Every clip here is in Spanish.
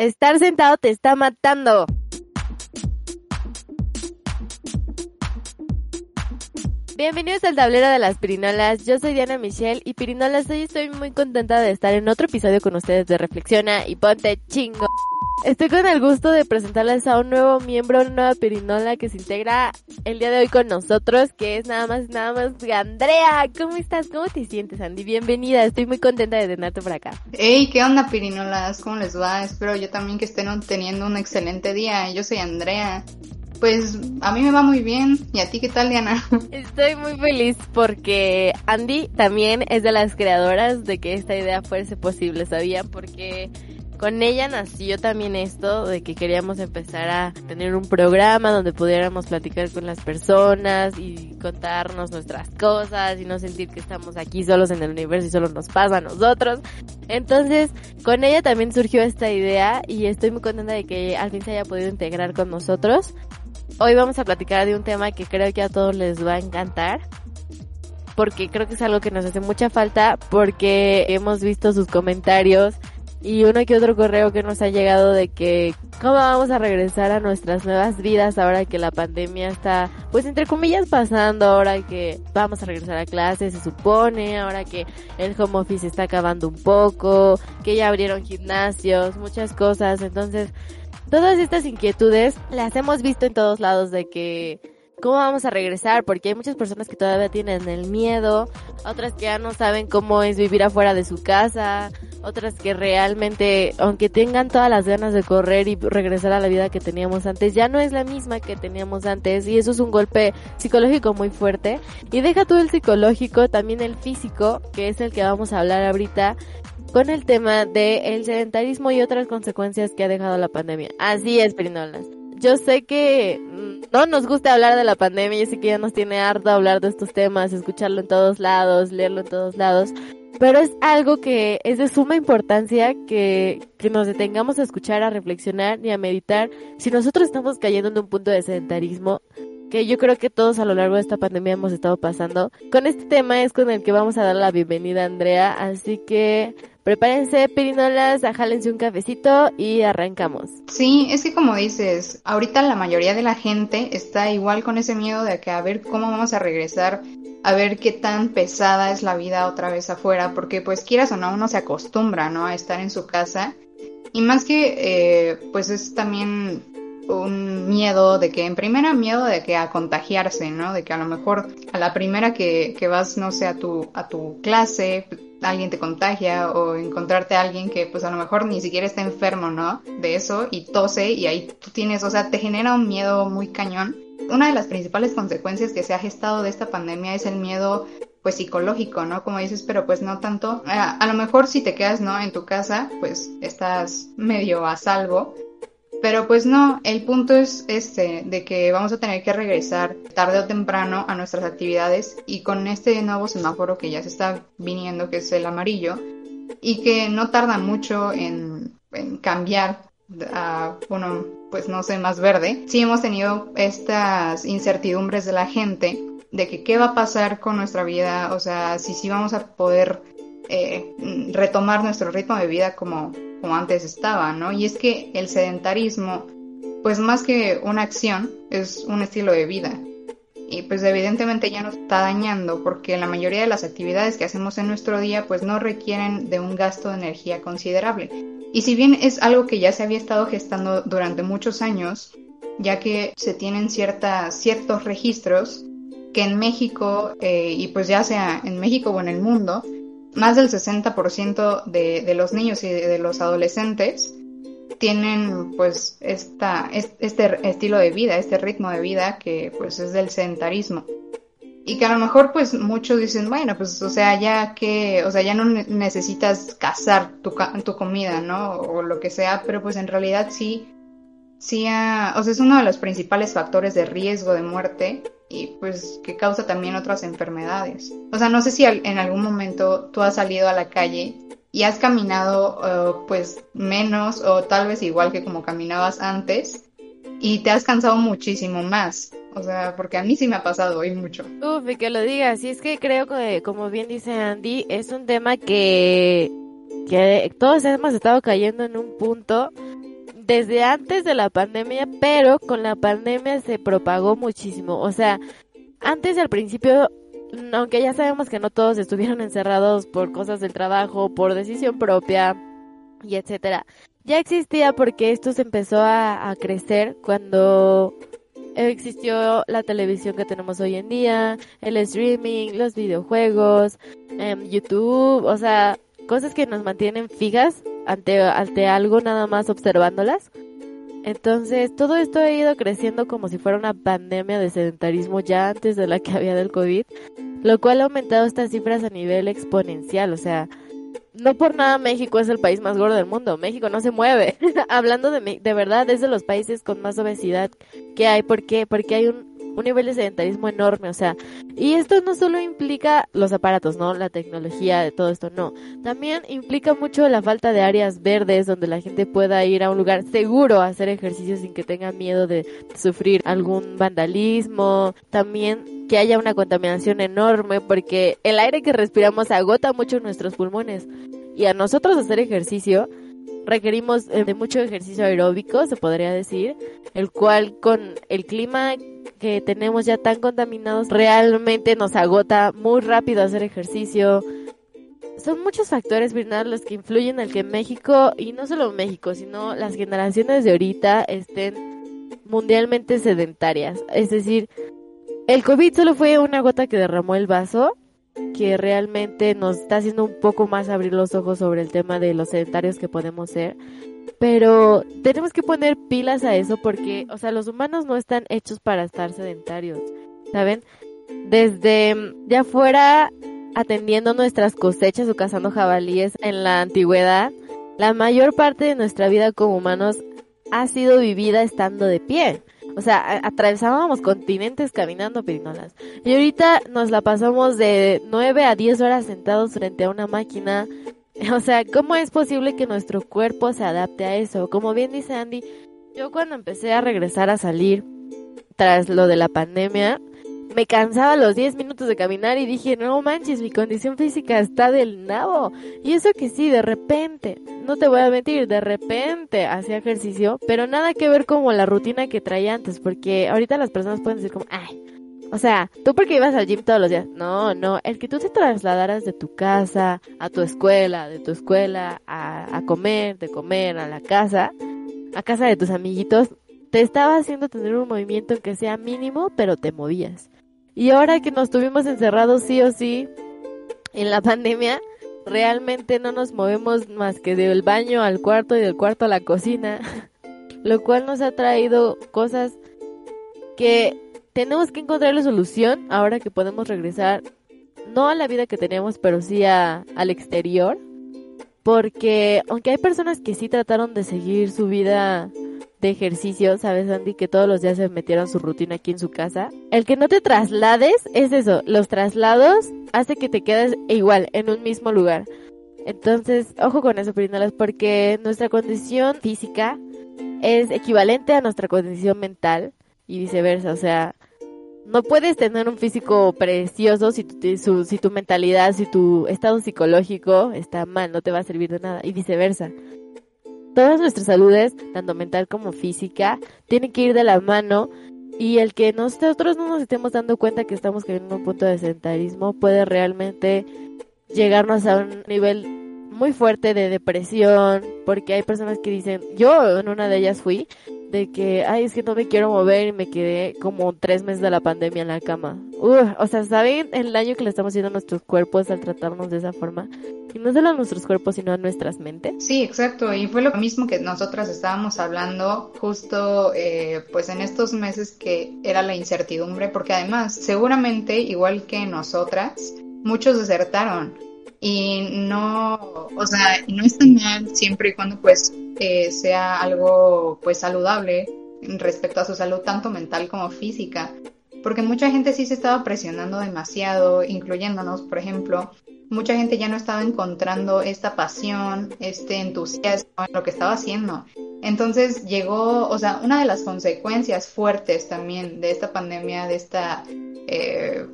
Estar sentado te está matando. Bienvenidos al tablero de las pirinolas. Yo soy Diana Michelle y pirinolas hoy estoy muy contenta de estar en otro episodio con ustedes de Reflexiona y ponte chingo. Estoy con el gusto de presentarles a un nuevo miembro, una nueva pirinola que se integra el día de hoy con nosotros, que es nada más, nada más Andrea. ¿Cómo estás? ¿Cómo te sientes, Andy? Bienvenida, estoy muy contenta de tenerte por acá. Hey, ¿qué onda, pirinolas? ¿Cómo les va? Espero yo también que estén teniendo un excelente día. Yo soy Andrea. Pues a mí me va muy bien. ¿Y a ti qué tal, Diana? Estoy muy feliz porque Andy también es de las creadoras de que esta idea fuese posible, ¿sabían? Porque con ella nació también esto de que queríamos empezar a tener un programa donde pudiéramos platicar con las personas y contarnos nuestras cosas y no sentir que estamos aquí solos en el universo y solo nos pasa a nosotros. Entonces, con ella también surgió esta idea y estoy muy contenta de que al fin se haya podido integrar con nosotros. Hoy vamos a platicar de un tema que creo que a todos les va a encantar porque creo que es algo que nos hace mucha falta porque hemos visto sus comentarios y uno que otro correo que nos ha llegado de que cómo vamos a regresar a nuestras nuevas vidas ahora que la pandemia está, pues entre comillas pasando, ahora que vamos a regresar a clases, se supone, ahora que el home office está acabando un poco, que ya abrieron gimnasios, muchas cosas, entonces todas estas inquietudes las hemos visto en todos lados de que cómo vamos a regresar, porque hay muchas personas que todavía tienen el miedo, otras que ya no saben cómo es vivir afuera de su casa, otras que realmente, aunque tengan todas las ganas de correr y regresar a la vida que teníamos antes, ya no es la misma que teníamos antes y eso es un golpe psicológico muy fuerte. Y deja tú el psicológico, también el físico, que es el que vamos a hablar ahorita, con el tema de el sedentarismo y otras consecuencias que ha dejado la pandemia. Así es, Perinolas yo sé que no nos gusta hablar de la pandemia, yo sé que ya nos tiene harto hablar de estos temas, escucharlo en todos lados, leerlo en todos lados, pero es algo que es de suma importancia que, que nos detengamos a escuchar, a reflexionar y a meditar. Si nosotros estamos cayendo en un punto de sedentarismo, que yo creo que todos a lo largo de esta pandemia hemos estado pasando. Con este tema es con el que vamos a dar la bienvenida a Andrea, así que prepárense, pirinolas, ajálense un cafecito y arrancamos. Sí, es que como dices, ahorita la mayoría de la gente está igual con ese miedo de que a ver cómo vamos a regresar, a ver qué tan pesada es la vida otra vez afuera, porque pues quieras o no, uno se acostumbra, ¿no? A estar en su casa. Y más que, eh, pues es también un miedo de que, en primera, miedo de que a contagiarse, ¿no? De que a lo mejor a la primera que, que vas, no sé, a tu, a tu clase, alguien te contagia o encontrarte a alguien que pues a lo mejor ni siquiera está enfermo, ¿no? De eso y tose y ahí tú tienes, o sea, te genera un miedo muy cañón. Una de las principales consecuencias que se ha gestado de esta pandemia es el miedo pues psicológico, ¿no? Como dices, pero pues no tanto. A, a lo mejor si te quedas, ¿no? En tu casa, pues estás medio a salvo, pero pues no, el punto es este, de que vamos a tener que regresar tarde o temprano a nuestras actividades y con este nuevo semáforo que ya se está viniendo, que es el amarillo, y que no tarda mucho en, cambiar a uno, pues no sé, más verde. Sí hemos tenido estas incertidumbres de la gente de que qué va a pasar con nuestra vida, o sea, si sí vamos a poder eh, retomar nuestro ritmo de vida como como antes estaba, ¿no? Y es que el sedentarismo, pues más que una acción, es un estilo de vida. Y pues evidentemente ya nos está dañando porque la mayoría de las actividades que hacemos en nuestro día pues no requieren de un gasto de energía considerable. Y si bien es algo que ya se había estado gestando durante muchos años, ya que se tienen ciertas, ciertos registros que en México, eh, y pues ya sea en México o en el mundo, más del 60% de, de los niños y de, los adolescentes tienen pues esta, este estilo de vida, este ritmo de vida que pues es del sedentarismo. Y que a lo mejor pues muchos dicen, bueno, pues o sea, ya que, o sea, ya no necesitas cazar tu, tu comida, ¿no? O lo que sea, pero pues en realidad sí, sí, o sea, es uno de los principales factores de riesgo de muerte y pues que causa también otras enfermedades. O sea, no sé si en algún momento tú has salido a la calle y has caminado eh, pues menos o tal vez igual que como caminabas antes y te has cansado muchísimo más. O sea, porque a mí sí me ha pasado hoy mucho. Uf, y que lo digas. Y es que creo que, como bien dice Andy, es un tema que, que todos hemos estado cayendo en un punto desde antes de la pandemia, pero con la pandemia se propagó muchísimo. O sea, antes al principio, aunque ya sabemos que no todos estuvieron encerrados por cosas del trabajo, por decisión propia y etcétera, ya existía porque esto se empezó a, a crecer cuando existió la televisión que tenemos hoy en día, el streaming, los videojuegos, em, YouTube, o sea, cosas que nos mantienen fijas ante, ante algo nada más observándolas. Entonces, todo esto ha ido creciendo como si fuera una pandemia de sedentarismo ya antes de la que había del COVID, lo cual ha aumentado estas cifras a nivel exponencial, o sea, no por nada México es el país más gordo del mundo. México no se mueve. Hablando de, de verdad, es de los países con más obesidad que hay. ¿Por qué? Porque hay un, un nivel de sedentarismo enorme. O sea, y esto no solo implica los aparatos, ¿no? La tecnología de todo esto, no. También implica mucho la falta de áreas verdes donde la gente pueda ir a un lugar seguro a hacer ejercicio sin que tenga miedo de sufrir algún vandalismo. También que haya una contaminación enorme porque el aire que respiramos agota mucho nuestros pulmones y a nosotros hacer ejercicio requerimos eh, de mucho ejercicio aeróbico, se podría decir, el cual con el clima que tenemos ya tan contaminados realmente nos agota muy rápido hacer ejercicio. Son muchos factores, Bernard, los que influyen en que México, y no solo México, sino las generaciones de ahorita estén mundialmente sedentarias. Es decir, el COVID solo fue una gota que derramó el vaso, que realmente nos está haciendo un poco más abrir los ojos sobre el tema de los sedentarios que podemos ser. Pero tenemos que poner pilas a eso porque, o sea, los humanos no están hechos para estar sedentarios, ¿saben? Desde ya fuera atendiendo nuestras cosechas o cazando jabalíes en la antigüedad, la mayor parte de nuestra vida como humanos ha sido vivida estando de pie. O sea, atravesábamos continentes caminando pirinolas. Y ahorita nos la pasamos de 9 a 10 horas sentados frente a una máquina. O sea, ¿cómo es posible que nuestro cuerpo se adapte a eso? Como bien dice Andy, yo cuando empecé a regresar a salir tras lo de la pandemia, me cansaba los 10 minutos de caminar y dije, no manches, mi condición física está del nabo. Y eso que sí, de repente, no te voy a mentir, de repente hacía ejercicio, pero nada que ver como la rutina que traía antes, porque ahorita las personas pueden decir como, ay, o sea, tú porque ibas al gym todos los días. No, no, el que tú te trasladaras de tu casa a tu escuela, de tu escuela a, a comer, de comer a la casa, a casa de tus amiguitos, te estaba haciendo tener un movimiento que sea mínimo, pero te movías. Y ahora que nos tuvimos encerrados sí o sí en la pandemia, realmente no nos movemos más que del baño al cuarto y del cuarto a la cocina, lo cual nos ha traído cosas que tenemos que encontrar la solución ahora que podemos regresar no a la vida que teníamos, pero sí a, al exterior. Porque aunque hay personas que sí trataron de seguir su vida de ejercicio, ¿sabes, Andy? Que todos los días se metieron su rutina aquí en su casa. El que no te traslades es eso. Los traslados hace que te quedes igual en un mismo lugar. Entonces, ojo con eso, Pirinolas, porque nuestra condición física es equivalente a nuestra condición mental y viceversa. O sea, no puedes tener un físico precioso si tu, si tu mentalidad, si tu estado psicológico está mal, no te va a servir de nada y viceversa. Todas nuestras saludes, tanto mental como física, tienen que ir de la mano y el que nosotros no nos estemos dando cuenta que estamos cayendo en un punto de sedentarismo puede realmente llegarnos a un nivel muy fuerte de depresión, porque hay personas que dicen, yo en una de ellas fui, de que, ay, es que no me quiero mover y me quedé como tres meses de la pandemia en la cama. o sea, ¿saben el daño que le estamos haciendo a nuestros cuerpos al tratarnos de esa forma? Y no solo a nuestros cuerpos, sino a nuestras mentes. Sí, exacto. Y fue lo mismo que nosotras estábamos hablando justo eh, pues en estos meses que era la incertidumbre, porque además seguramente, igual que nosotras, muchos desertaron y no, o sea, no está mal siempre y cuando pues eh, sea algo pues saludable respecto a su salud tanto mental como física, porque mucha gente sí se estaba presionando demasiado, incluyéndonos, por ejemplo, mucha gente ya no estaba encontrando esta pasión, este entusiasmo en lo que estaba haciendo. Entonces llegó, o sea, una de las consecuencias fuertes también de esta pandemia, de esta, eh,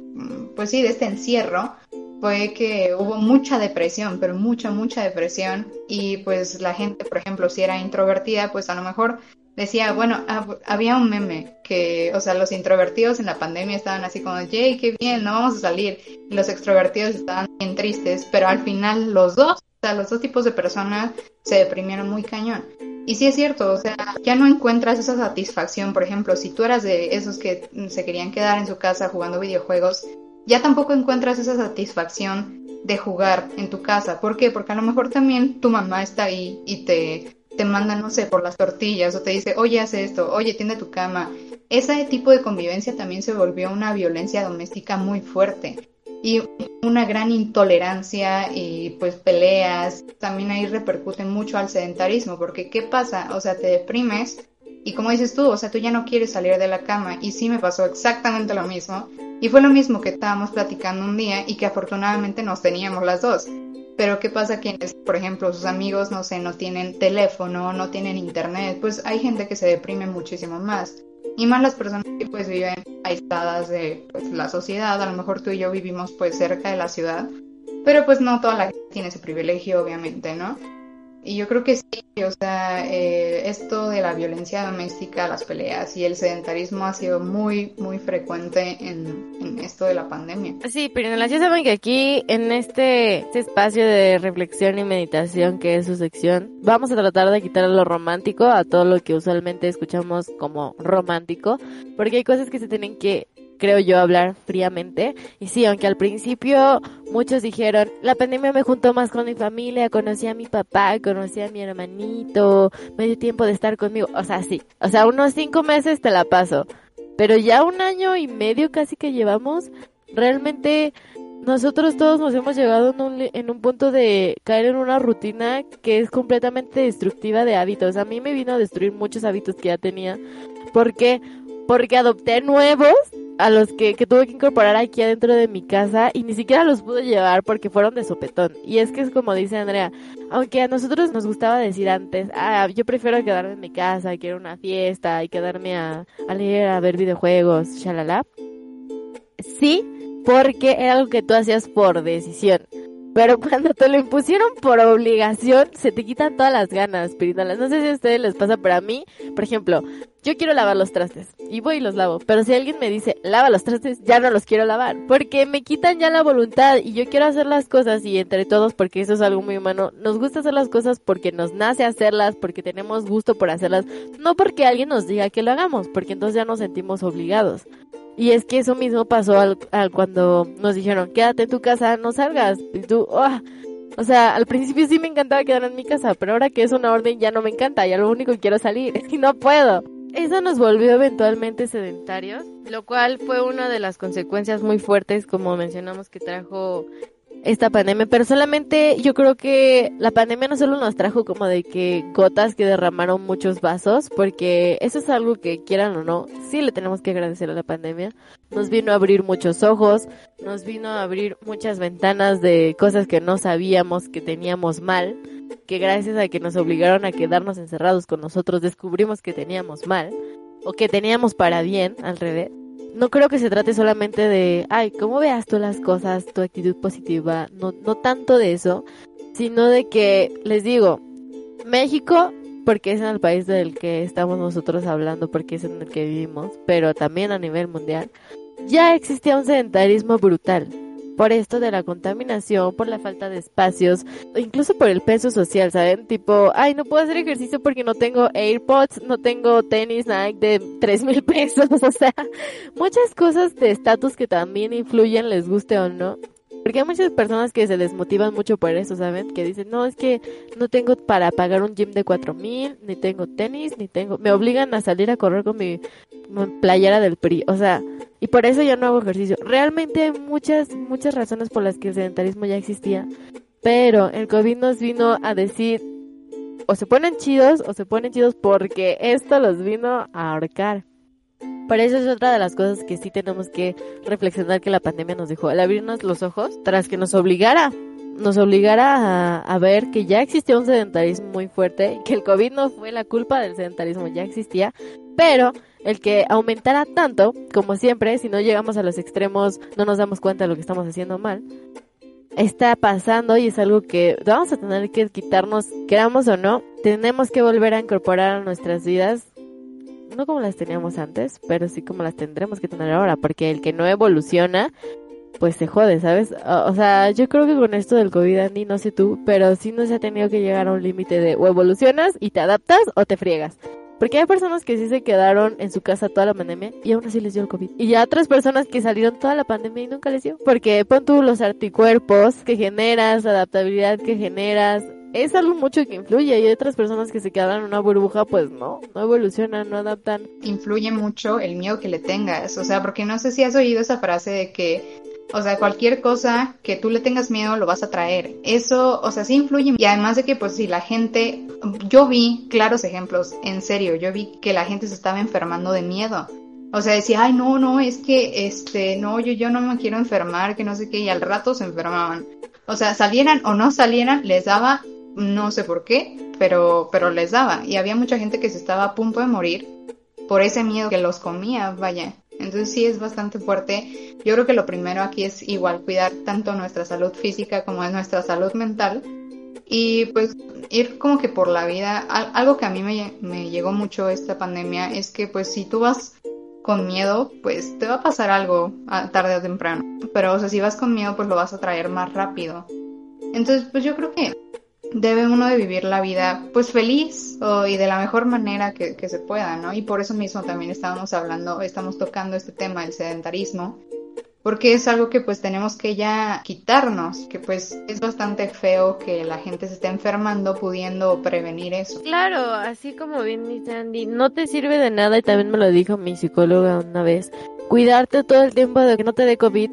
pues sí, de este encierro, fue que hubo mucha depresión, pero mucha, mucha depresión. Y pues la gente, por ejemplo, si era introvertida, pues a lo mejor decía, bueno, había un meme que, o sea, los introvertidos en la pandemia estaban así como, yay, qué bien, no vamos a salir. Y los extrovertidos estaban bien tristes, pero al final los dos, o sea, los dos tipos de personas se deprimieron muy cañón. Y sí es cierto, o sea, ya no encuentras esa satisfacción, por ejemplo, si tú eras de esos que se querían quedar en su casa jugando videojuegos, ya tampoco encuentras esa satisfacción de jugar en tu casa. ¿Por qué? Porque a lo mejor también tu mamá está ahí y te, te manda, no sé, por las tortillas o te dice, oye, haz esto, oye, tiende tu cama. Ese tipo de convivencia también se volvió una violencia doméstica muy fuerte y una gran intolerancia y pues peleas también ahí repercuten mucho al sedentarismo porque ¿qué pasa? O sea, te deprimes y como dices tú, o sea, tú ya no quieres salir de la cama y sí me pasó exactamente lo mismo y fue lo mismo que estábamos platicando un día y que afortunadamente nos teníamos las dos. Pero ¿qué pasa quienes, por ejemplo, sus amigos, no sé, no tienen teléfono, no tienen internet? Pues hay gente que se deprime muchísimo más y más las personas que pues viven aisladas de pues, la sociedad, a lo mejor tú y yo vivimos pues cerca de la ciudad, pero pues no toda la gente tiene ese privilegio obviamente, ¿no? Y yo creo que sí, o sea, eh, esto de la violencia doméstica, las peleas y el sedentarismo ha sido muy, muy frecuente en, esto de la pandemia. Sí, pero ya saben que aquí, en este, este, espacio de reflexión y meditación que es su sección, vamos a tratar de quitar lo romántico a todo lo que usualmente escuchamos como romántico, porque hay cosas que se tienen que creo yo, hablar fríamente. Y sí, aunque al principio muchos dijeron, la pandemia me juntó más con mi familia, conocí a mi papá, conocí a mi hermanito, me dio tiempo de estar conmigo. O sea, sí, o sea, unos cinco meses te la paso. Pero ya un año y medio casi que llevamos, realmente nosotros todos nos hemos llegado en un, en un punto de caer en una rutina que es completamente destructiva de hábitos. A mí me vino a destruir muchos hábitos que ya tenía. porque Porque adopté nuevos a los que, que, tuve que incorporar aquí adentro de mi casa y ni siquiera los pude llevar porque fueron de sopetón. Y es que es como dice Andrea, aunque a nosotros nos gustaba decir antes, ah, yo prefiero quedarme en mi casa, quiero una fiesta y quedarme a, a leer, a ver videojuegos, shalala. Sí, porque era algo que tú hacías por decisión. Pero cuando te lo impusieron por obligación, se te quitan todas las ganas, pirinolas. No sé si a ustedes les pasa, pero a mí, por ejemplo, yo quiero lavar los trastes y voy y los lavo. Pero si alguien me dice, lava los trastes, ya no los quiero lavar. Porque me quitan ya la voluntad y yo quiero hacer las cosas y entre todos, porque eso es algo muy humano, nos gusta hacer las cosas porque nos nace hacerlas, porque tenemos gusto por hacerlas, no porque alguien nos diga que lo hagamos, porque entonces ya nos sentimos obligados. Y es que eso mismo pasó al, cuando nos dijeron, quédate en tu casa, no salgas. Y tú, oh, o sea, al principio sí me encantaba quedarme en mi casa, pero ahora que es una orden ya no me encanta, ya lo único que quiero salir y no puedo. Eso nos volvió eventualmente sedentarios, lo cual fue una de las consecuencias muy fuertes, como mencionamos, que trajo esta pandemia, pero solamente yo creo que la pandemia no solo nos trajo como de que gotas que derramaron muchos vasos, porque eso es algo que quieran o no, sí le tenemos que agradecer a la pandemia. Nos vino a abrir muchos ojos, nos vino a abrir muchas ventanas de cosas que no sabíamos que teníamos mal, que gracias a que nos obligaron a quedarnos encerrados con nosotros descubrimos que teníamos mal, o que teníamos para bien, al revés no creo que se trate solamente de, ay, cómo veas tú las cosas, tu actitud positiva, no, no tanto de eso, sino de que, les digo, México, porque es el país del que estamos nosotros hablando, porque es en el que vivimos, pero también a nivel mundial, ya existía un sedentarismo brutal por esto de la contaminación, por la falta de espacios, incluso por el peso social, ¿saben? Tipo, ay, no puedo hacer ejercicio porque no tengo AirPods, no tengo tenis Nike de tres mil pesos, o sea, muchas cosas de estatus que también influyen, les guste o no. Porque hay muchas personas que se desmotivan mucho por eso, ¿saben? Que dicen, no, es que no tengo para pagar un gym de cuatro mil, ni tengo tenis, ni tengo... Me obligan a salir a correr con mi playera del PRI. O sea, y por eso yo no hago ejercicio. Realmente hay muchas, muchas razones por las que el sedentarismo ya existía. Pero el COVID nos vino a decir, o se ponen chidos, o se ponen chidos porque esto los vino a ahorcar. Por eso es otra de las cosas que sí tenemos que reflexionar que la pandemia nos dejó, al abrirnos los ojos, tras que nos obligara, nos obligara a, ver que ya existía un sedentarismo muy fuerte, que el COVID no fue la culpa del sedentarismo, ya existía, pero el que aumentara tanto, como siempre, si no llegamos a los extremos, no nos damos cuenta de lo que estamos haciendo mal. está pasando y es algo que vamos a tener que quitarnos, queramos o no, tenemos que volver a incorporar a nuestras vidas, no como las teníamos antes, pero sí como las tendremos que tener ahora, porque el que no evoluciona, pues se jode, ¿sabes? O sea, yo creo que con esto del COVID, Andy, no sé tú, pero sí nos ha tenido que llegar a un límite de o evolucionas y te adaptas o te friegas. Porque hay personas que sí se quedaron en su casa toda la pandemia y aún así les dio el COVID. Y ya otras personas que salieron toda la pandemia y nunca les dio. Porque pon tú los anticuerpos que generas, la adaptabilidad que generas. Es algo mucho que influye y hay otras personas que se quedan en una burbuja, pues no, no evolucionan, no adaptan. Influye mucho el miedo que le tengas, o sea, porque no sé si has oído esa frase de que o sea, cualquier cosa que tú le tengas miedo lo vas a traer. Eso, o sea, sí influye. Y además de que, pues, si la gente, yo vi claros ejemplos, en serio, yo vi que la gente se estaba enfermando de miedo. O sea, decía, ay, no, no, es que, este, no, yo, yo no me quiero enfermar, que no sé qué, y al rato se enfermaban. O sea, salieran o no salieran, les daba, no sé por qué, pero, pero les daba. Y había mucha gente que se estaba a punto de morir por ese miedo que los comía, vaya. Entonces sí es bastante fuerte. Yo creo que lo primero aquí es igual cuidar tanto nuestra salud física como nuestra salud mental y pues ir como que por la vida. Algo que a mí me, me llegó mucho esta pandemia es que pues si tú vas con miedo, pues te va a pasar algo tarde o temprano. Pero o sea, si vas con miedo, pues lo vas a traer más rápido. Entonces, pues yo creo que debe uno de vivir la vida pues feliz y de la mejor manera que, se pueda, ¿no? Y por eso mismo también estábamos hablando, estamos tocando este tema del sedentarismo, porque es algo que pues tenemos que ya quitarnos, que pues es bastante feo que la gente se esté enfermando pudiendo prevenir eso. Claro, así como bien dice Andy, no te sirve de nada y también me lo dijo mi psicóloga una vez, cuidarte todo el tiempo de que no te dé COVID.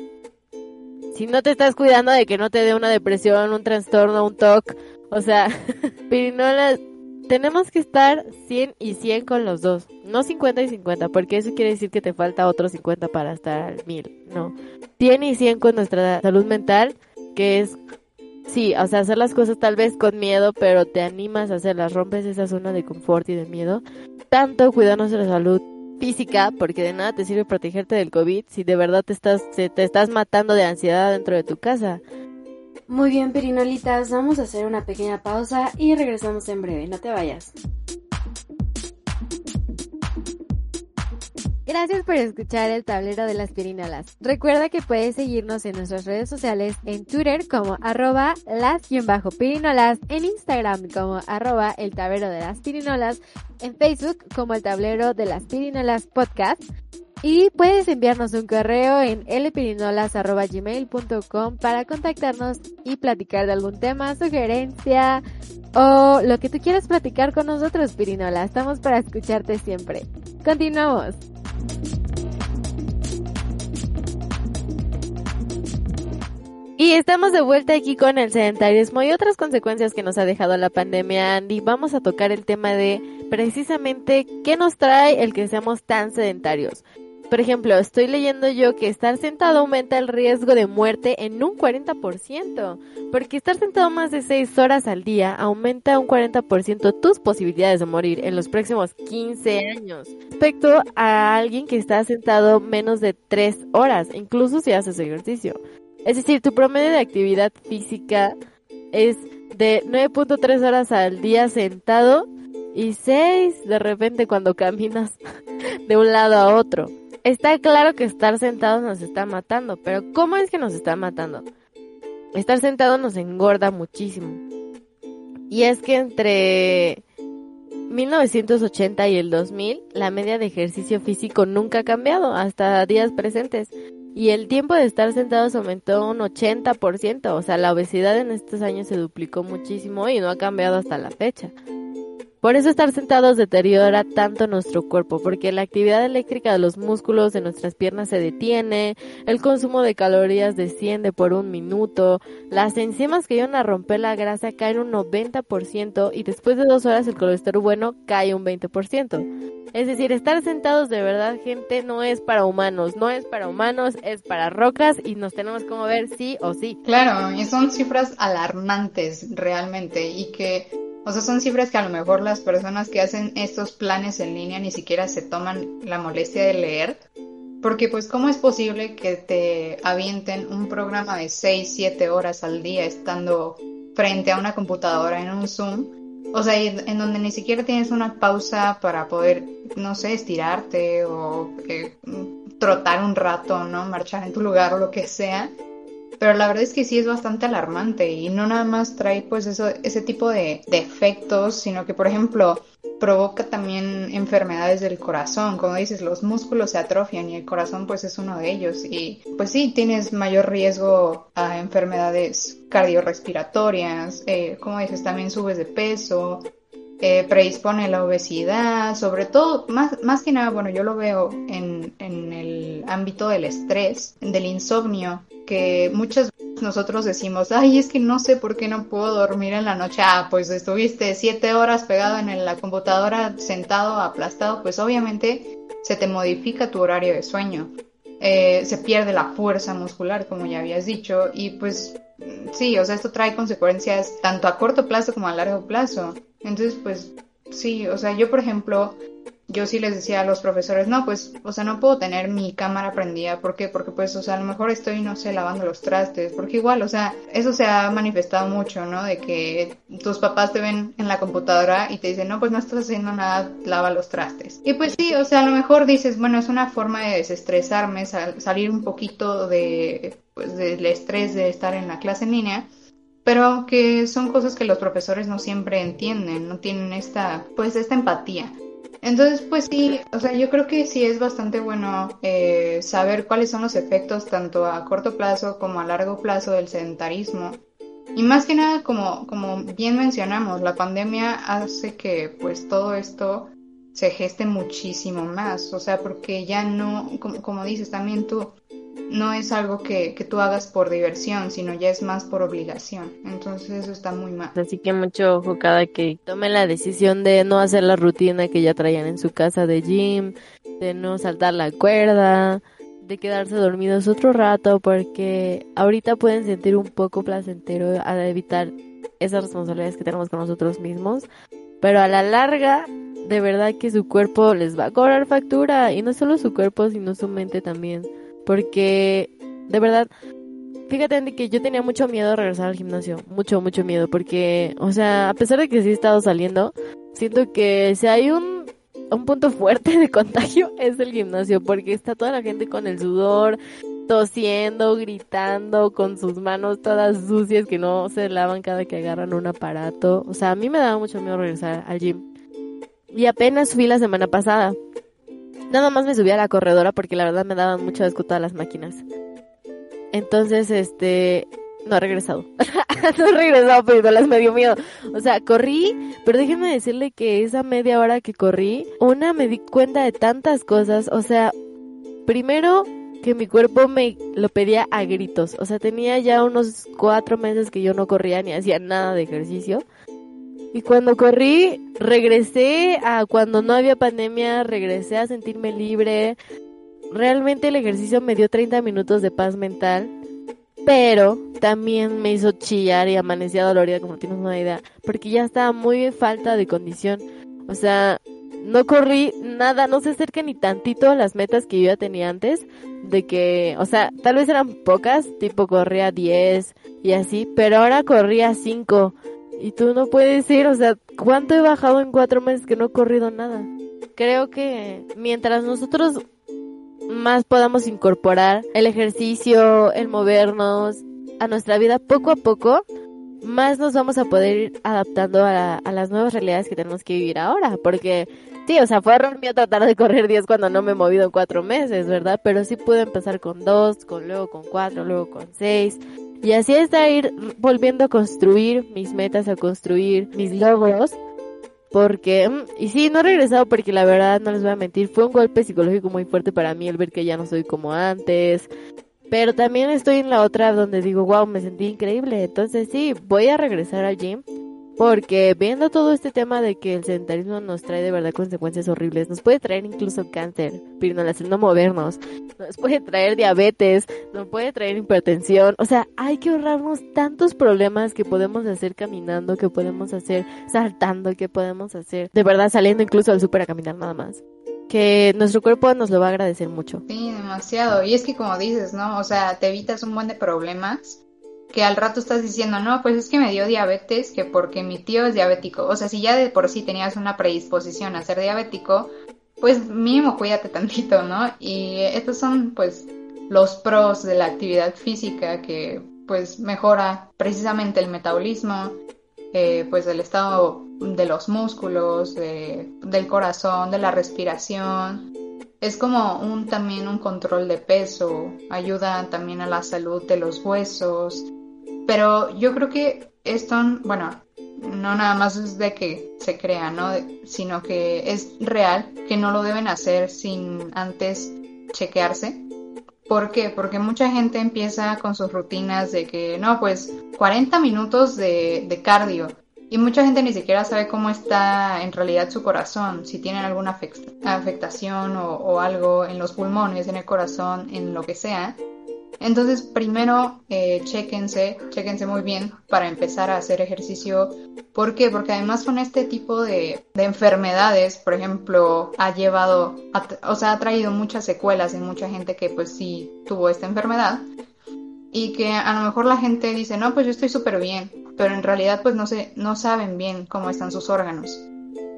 Si no te estás cuidando de que no te dé una depresión, un trastorno, un TOC, o sea, pirinolas, tenemos que estar 100 y 100 con los dos. No 50 y 50, porque eso quiere decir que te falta otro 50 para estar al 1000. No. 100 y 100 con nuestra salud mental, que es, sí, o sea, hacer las cosas tal vez con miedo, pero te animas a hacerlas, rompes esa zona de confort y de miedo. Tanto cuidando nuestra salud física, porque de nada te sirve protegerte del COVID si de verdad te estás, te estás matando de ansiedad dentro de tu casa. Muy bien, Pirinolitas, vamos a hacer una pequeña pausa y regresamos en breve, no te vayas. Gracias por escuchar el tablero de las pirinolas. Recuerda que puedes seguirnos en nuestras redes sociales en Twitter como arroba las-pirinolas, en Instagram como arroba el tablero de las pirinolas, en Facebook como el tablero de las pirinolas podcast y puedes enviarnos un correo en lpirinolas.gmail.com para contactarnos y platicar de algún tema, sugerencia o lo que tú quieras platicar con nosotros, Pirinola. Estamos para escucharte siempre. Continuamos. Y estamos de vuelta aquí con el sedentarismo y otras consecuencias que nos ha dejado la pandemia, Andy. Vamos a tocar el tema de precisamente qué nos trae el que seamos tan sedentarios. Por ejemplo, estoy leyendo yo que estar sentado aumenta el riesgo de muerte en un 40%, porque estar sentado más de 6 horas al día aumenta un 40% tus posibilidades de morir en los próximos 15 años, respecto a alguien que está sentado menos de 3 horas, incluso si haces ejercicio. Es decir, tu promedio de actividad física es de 9.3 horas al día sentado y 6 de repente cuando caminas de un lado a otro. Está claro que estar sentados nos está matando, pero ¿cómo es que nos está matando? Estar sentado nos engorda muchísimo. Y es que entre 1980 y el 2000, la media de ejercicio físico nunca ha cambiado hasta días presentes. Y el tiempo de estar sentados aumentó un 80%, o sea, la obesidad en estos años se duplicó muchísimo y no ha cambiado hasta la fecha. Por eso estar sentados deteriora tanto nuestro cuerpo, porque la actividad eléctrica de los músculos de nuestras piernas se detiene, el consumo de calorías desciende por un minuto, las enzimas que ayudan a romper la grasa caen un 90% y después de dos horas el colesterol bueno cae un 20%. Es decir, estar sentados de verdad, gente, no es para humanos, no es para humanos, es para rocas y nos tenemos que mover sí o sí. Claro, y son cifras alarmantes realmente y que o sea, son cifras que a lo mejor las personas que hacen estos planes en línea ni siquiera se toman la molestia de leer. Porque pues cómo es posible que te avienten un programa de 6, 7 horas al día estando frente a una computadora en un Zoom, o sea, en donde ni siquiera tienes una pausa para poder, no sé, estirarte o eh, trotar un rato, ¿no? Marchar en tu lugar o lo que sea. Pero la verdad es que sí es bastante alarmante y no nada más trae pues eso, ese tipo de, de efectos, sino que por ejemplo provoca también enfermedades del corazón. Como dices, los músculos se atrofian y el corazón pues es uno de ellos. Y pues sí, tienes mayor riesgo a enfermedades cardiorrespiratorias. Eh, como dices, también subes de peso. Eh, predispone la obesidad, sobre todo, más, más que nada, bueno, yo lo veo en, en el ámbito del estrés, del insomnio, que muchas veces nosotros decimos, ay, es que no sé por qué no puedo dormir en la noche. Ah, pues estuviste siete horas pegado en la computadora, sentado, aplastado, pues obviamente se te modifica tu horario de sueño. Eh, se pierde la fuerza muscular, como ya habías dicho, y pues sí, o sea, esto trae consecuencias tanto a corto plazo como a largo plazo. Entonces, pues sí, o sea, yo por ejemplo, yo sí les decía a los profesores, no, pues, o sea, no puedo tener mi cámara prendida. ¿Por qué? Porque, pues, o sea, a lo mejor estoy, no sé, lavando los trastes. Porque igual, o sea, eso se ha manifestado mucho, ¿no? De que tus papás te ven en la computadora y te dicen, no, pues no estás haciendo nada, lava los trastes. Y pues sí, o sea, a lo mejor dices, bueno, es una forma de desestresarme, salir un poquito de, pues, del estrés de estar en la clase en línea pero que son cosas que los profesores no siempre entienden, no tienen esta, pues esta empatía. Entonces, pues sí, o sea, yo creo que sí es bastante bueno eh, saber cuáles son los efectos tanto a corto plazo como a largo plazo del sedentarismo. Y más que nada, como, como bien mencionamos, la pandemia hace que pues todo esto se geste muchísimo más, o sea, porque ya no, como, como dices también tú, no es algo que, que, tú hagas por diversión, sino ya es más por obligación. Entonces eso está muy mal. Así que mucho ojo cada que tomen la decisión de no hacer la rutina que ya traían en su casa de gym, de no saltar la cuerda, de quedarse dormidos otro rato, porque ahorita pueden sentir un poco placentero a evitar esas responsabilidades que tenemos con nosotros mismos, pero a la larga de verdad que su cuerpo les va a cobrar factura y no solo su cuerpo sino su mente también porque, de verdad, fíjate que yo tenía mucho miedo de regresar al gimnasio. Mucho, mucho miedo. Porque, o sea, a pesar de que sí he estado saliendo, siento que si hay un, un punto fuerte de contagio es el gimnasio. Porque está toda la gente con el sudor, tosiendo, gritando, con sus manos todas sucias que no se lavan cada que agarran un aparato. O sea, a mí me daba mucho miedo regresar al gym. Y apenas fui la semana pasada. Nada más me subí a la corredora porque la verdad me daban mucho asco todas las máquinas. Entonces, este, no ha regresado. no he regresado, pero las me dio miedo. O sea, corrí, pero déjenme decirle que esa media hora que corrí, una me di cuenta de tantas cosas. O sea, primero que mi cuerpo me lo pedía a gritos. O sea, tenía ya unos cuatro meses que yo no corría ni hacía nada de ejercicio. Y cuando corrí, regresé a cuando no había pandemia, regresé a sentirme libre. Realmente el ejercicio me dio 30 minutos de paz mental, pero también me hizo chillar y amanecía dolorida, como tienes una idea, porque ya estaba muy falta de condición. O sea, no corrí nada, no se acerca ni tantito a las metas que yo ya tenía antes, de que, o sea, tal vez eran pocas, tipo corría 10 y así, pero ahora corría 5 y tú no puedes ir, o sea, ¿cuánto he bajado en cuatro meses que no he corrido nada? Creo que mientras nosotros más podamos incorporar el ejercicio, el movernos a nuestra vida poco a poco, más nos vamos a poder ir adaptando a, a las nuevas realidades que tenemos que vivir ahora, porque sí, o sea, fue error mío tratar de correr 10 cuando no me he movido en cuatro meses, ¿verdad? Pero sí pude empezar con dos, con luego con cuatro, luego con seis, y así es de ir volviendo a construir mis metas, a construir mis logros. Porque, mm, y sí, no he regresado porque la verdad, no les voy a mentir, fue un golpe psicológico muy fuerte para mí el ver que ya no soy como antes. Pero también estoy en la otra donde digo, wow, me sentí increíble. Entonces sí, voy a regresar al gym porque viendo todo este tema de que el sedentarismo nos trae de verdad consecuencias horribles, nos puede traer incluso cáncer, haciendo movernos, nos puede traer diabetes, nos puede traer hipertensión, o sea, hay que ahorrarnos tantos problemas que podemos hacer caminando, que podemos hacer saltando, que podemos hacer de verdad saliendo incluso al súper a caminar nada más que nuestro cuerpo nos lo va a agradecer mucho. Sí, demasiado. Y es que como dices, ¿no? O sea, te evitas un buen de problemas que al rato estás diciendo, no, pues es que me dio diabetes, que porque mi tío es diabético. O sea, si ya de por sí tenías una predisposición a ser diabético, pues mínimo cuídate tantito, ¿no? Y estos son pues los pros de la actividad física que pues mejora precisamente el metabolismo, eh, pues el estado de los músculos, del corazón, de la respiración. Es como un también un control de peso, ayuda también a la salud de los huesos. Pero yo creo que esto, bueno, no nada más es de que se crea, ¿no? Sino que es real, que no lo deben hacer sin antes chequearse ¿Por qué? Porque mucha gente empieza con sus rutinas de que, no, pues 40 minutos de, cardio. Y mucha gente ni siquiera sabe cómo está en realidad su corazón, si tienen alguna afectación o algo en los pulmones, en el corazón, en lo que sea. Entonces, primero, eh, chéquense, chéquense muy bien para empezar a hacer ejercicio. ¿Por qué? Porque además con este tipo de, enfermedades, por ejemplo, ha llevado, o sea, ha traído muchas secuelas en mucha gente que pues sí tuvo esta enfermedad. Y que a lo mejor la gente dice, no, pues yo estoy súper bien, pero en realidad pues no, se, no saben bien cómo están sus órganos.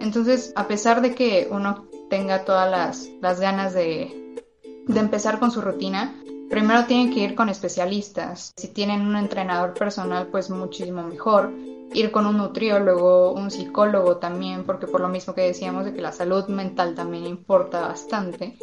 Entonces, a pesar de que uno tenga todas las, las ganas de, de empezar con su rutina, Primero tienen que ir con especialistas. Si tienen un entrenador personal, pues muchísimo mejor. Ir con un nutriólogo, un psicólogo también, porque por lo mismo que decíamos de que la salud mental también importa bastante.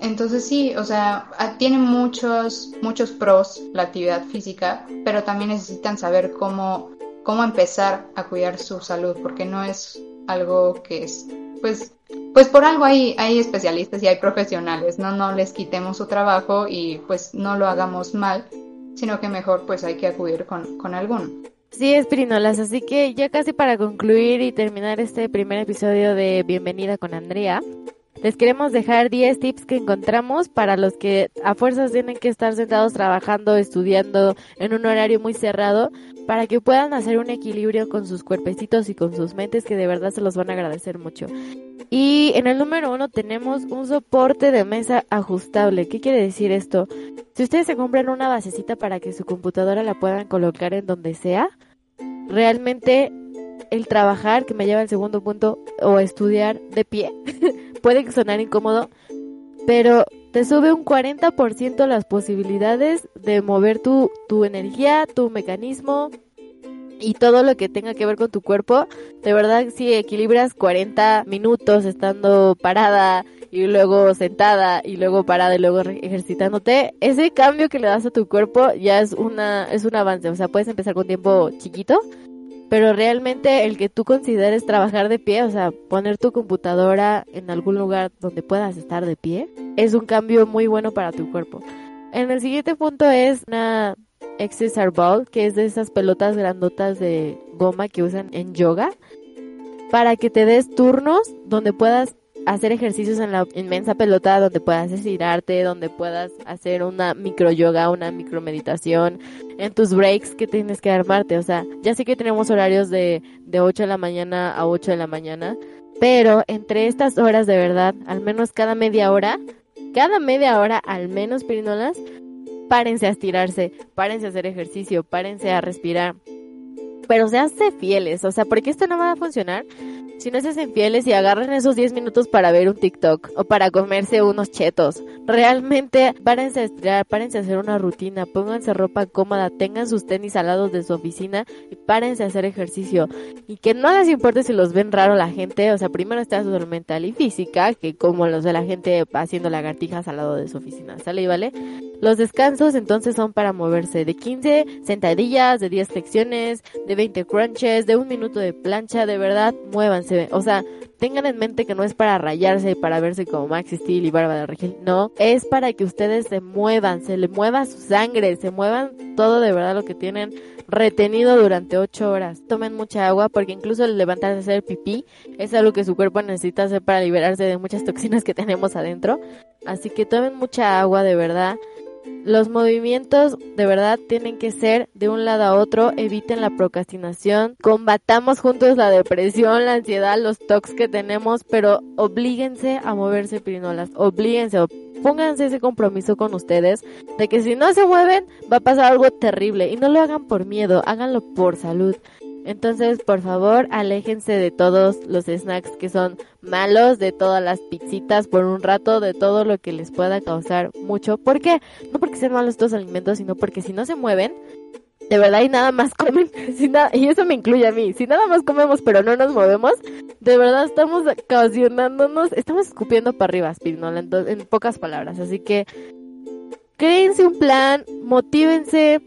Entonces sí, o sea, tiene muchos, muchos pros la actividad física, pero también necesitan saber cómo, cómo empezar a cuidar su salud, porque no es algo que es, pues, pues por algo hay, hay especialistas y hay profesionales, ¿no? No les quitemos su trabajo y pues no lo hagamos mal, sino que mejor pues hay que acudir con, con alguno. Sí, espirinolas, así que ya casi para concluir y terminar este primer episodio de Bienvenida con Andrea, les queremos dejar 10 tips que encontramos para los que a fuerzas tienen que estar sentados trabajando, estudiando en un horario muy cerrado, para que puedan hacer un equilibrio con sus cuerpecitos y con sus mentes que de verdad se los van a agradecer mucho. Y en el número uno tenemos un soporte de mesa ajustable. ¿Qué quiere decir esto? Si ustedes se compran una basecita para que su computadora la puedan colocar en donde sea, realmente el trabajar, que me lleva al segundo punto, o estudiar de pie, puede sonar incómodo, pero te sube un 40% las posibilidades de mover tu, tu energía, tu mecanismo y todo lo que tenga que ver con tu cuerpo. De verdad, si equilibras 40 minutos estando parada y luego sentada y luego parada y luego ejercitándote, ese cambio que le das a tu cuerpo ya es una es un avance, o sea, puedes empezar con tiempo chiquito pero realmente el que tú consideres trabajar de pie, o sea, poner tu computadora en algún lugar donde puedas estar de pie, es un cambio muy bueno para tu cuerpo. En el siguiente punto es una Exercise Ball, que es de esas pelotas grandotas de goma que usan en yoga, para que te des turnos donde puedas hacer ejercicios en la inmensa pelota donde puedas estirarte, donde puedas hacer una micro yoga, una micro meditación, en tus breaks que tienes que armarte. O sea, ya sé que tenemos horarios de, de 8 de la mañana a 8 de la mañana, pero entre estas horas de verdad, al menos cada media hora, cada media hora al menos, pirinolas, párense a estirarse, párense a hacer ejercicio, párense a respirar. Pero seanse fieles, o sea, porque esto no va a funcionar si no se hacen fieles y agarran esos 10 minutos para ver un TikTok o para comerse unos chetos, realmente párense a estirar, párense a hacer una rutina, pónganse ropa cómoda, tengan sus tenis al lado de su oficina y párense a hacer ejercicio. Y que no les importe si los ven raro la gente, o sea, primero está su salud mental y física, que como los de la gente haciendo lagartijas al lado de su oficina, ¿sale y vale? Los descansos entonces son para moverse de 15 sentadillas, de 10 flexiones, de 20 crunches, de un minuto de plancha, de verdad, muévanse. O sea, tengan en mente que no es para rayarse, para verse como Max Steel y Bárbara Regil, no, es para que ustedes se muevan, se le mueva su sangre, se muevan todo de verdad lo que tienen retenido durante 8 horas. Tomen mucha agua porque incluso el levantarse a hacer pipí es algo que su cuerpo necesita hacer para liberarse de muchas toxinas que tenemos adentro. Así que tomen mucha agua de verdad los movimientos de verdad tienen que ser de un lado a otro, eviten la procrastinación, combatamos juntos la depresión, la ansiedad, los tocs que tenemos, pero oblíguense a moverse pirinolas, oblíguense, pónganse ese compromiso con ustedes de que si no se mueven va a pasar algo terrible y no lo hagan por miedo, háganlo por salud. Entonces, por favor, aléjense de todos los snacks que son malos, de todas las pizzitas por un rato, de todo lo que les pueda causar mucho. ¿Por qué? No porque sean malos estos alimentos, sino porque si no se mueven, de verdad y nada más comen, y eso me incluye a mí, si nada más comemos pero no nos movemos, de verdad estamos ocasionándonos, estamos escupiendo para arriba, Spinola, en pocas palabras. Así que créense un plan, motívense,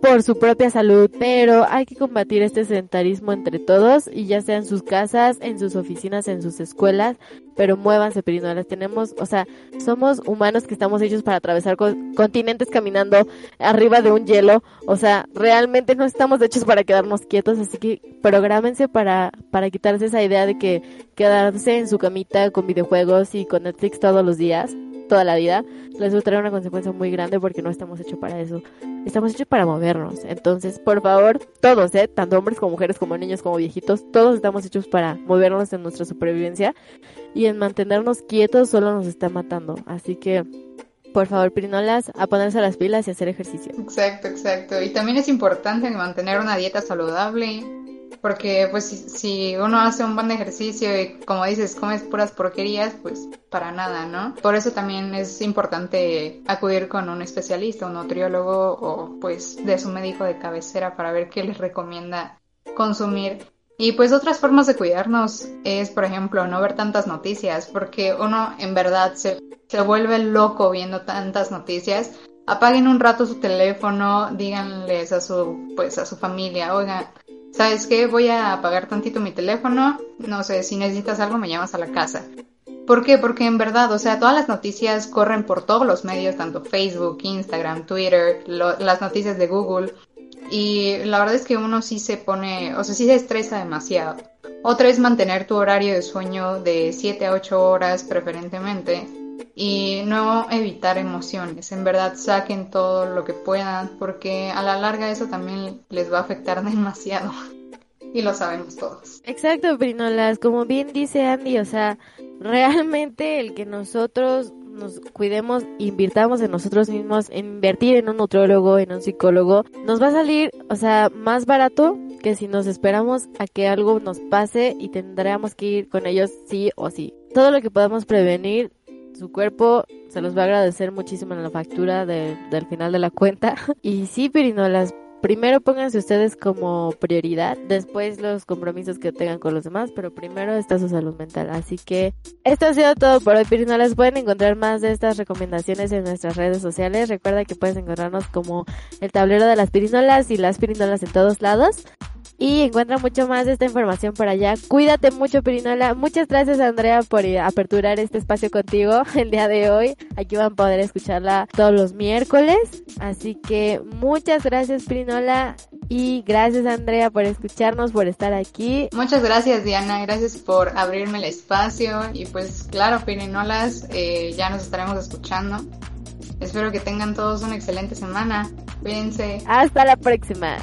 por su propia salud, pero hay que combatir este sedentarismo entre todos y ya sea en sus casas, en sus oficinas, en sus escuelas, pero muévanse, pirinolas. Tenemos, o sea, somos humanos que estamos hechos para atravesar continentes caminando arriba de un hielo, o sea, realmente no estamos hechos para quedarnos quietos, así que prográmense para para quitarse esa idea de que quedarse en su camita con videojuegos y con Netflix todos los días toda la vida, les va a traer una consecuencia muy grande porque no estamos hechos para eso. Estamos hechos para movernos. Entonces, por favor, todos, ¿eh? Tanto hombres como mujeres, como niños, como viejitos, todos estamos hechos para movernos en nuestra supervivencia. Y en mantenernos quietos solo nos está matando. Así que, por favor, pirinolas, a ponerse las pilas y hacer ejercicio. Exacto, exacto. Y también es importante mantener una dieta saludable porque pues si, uno hace un buen ejercicio y como dices, comes puras porquerías, pues para nada, ¿no? Por eso también es importante acudir con un especialista, un nutriólogo o pues de su médico de cabecera para ver qué les recomienda consumir. Y pues otras formas de cuidarnos es, por ejemplo, no ver tantas noticias, porque uno en verdad se, se vuelve loco viendo tantas noticias apaguen un rato su teléfono, díganles a su, pues a su familia, oigan, ¿sabes qué? Voy a apagar tantito mi teléfono, no sé, si necesitas algo me llamas a la casa. ¿Por qué? Porque en verdad, o sea, todas las noticias corren por todos los medios, tanto Facebook, Instagram, Twitter, las noticias de Google. Y la verdad es que uno sí se pone, o sea, sí se estresa demasiado. Otra es mantener tu horario de sueño de 7 a 8 horas preferentemente y no evitar emociones. En verdad saquen todo lo que puedan porque a la larga eso también les va a afectar demasiado. Y lo sabemos todos. Exacto, Brinolas. Como bien dice Andy, o sea, realmente el que nosotros nos cuidemos, invirtamos en nosotros mismos, invertir en un nutrólogo, en un psicólogo, nos va a salir, o sea, más barato que si nos esperamos a que algo nos pase y tendríamos que ir con ellos sí o sí. Todo lo que podamos prevenir su cuerpo se los va a agradecer muchísimo en la factura del final de la cuenta. Y sí, pirinolas, primero pónganse ustedes como prioridad, después los compromisos que tengan con los demás, pero primero está su salud mental. Así que esto ha sido todo por hoy, pirinolas. Pueden encontrar más de estas recomendaciones en nuestras redes sociales. Recuerda que puedes encontrarnos como el tablero de las pirinolas y las pirinolas en todos lados y encuentra mucho más de esta información por allá. Cuídate mucho, Pirinola. Muchas gracias, Andrea, por aperturar este espacio contigo el día de hoy. Aquí van a poder escucharla todos los miércoles. Así que muchas gracias, Pirinola. Y gracias, Andrea, por escucharnos, por estar aquí. Muchas gracias, Diana. Gracias por abrirme el espacio. Y pues, claro, Pirinolas, eh, ya nos estaremos escuchando. Espero que tengan todos una excelente semana. Cuídense. Hasta la próxima.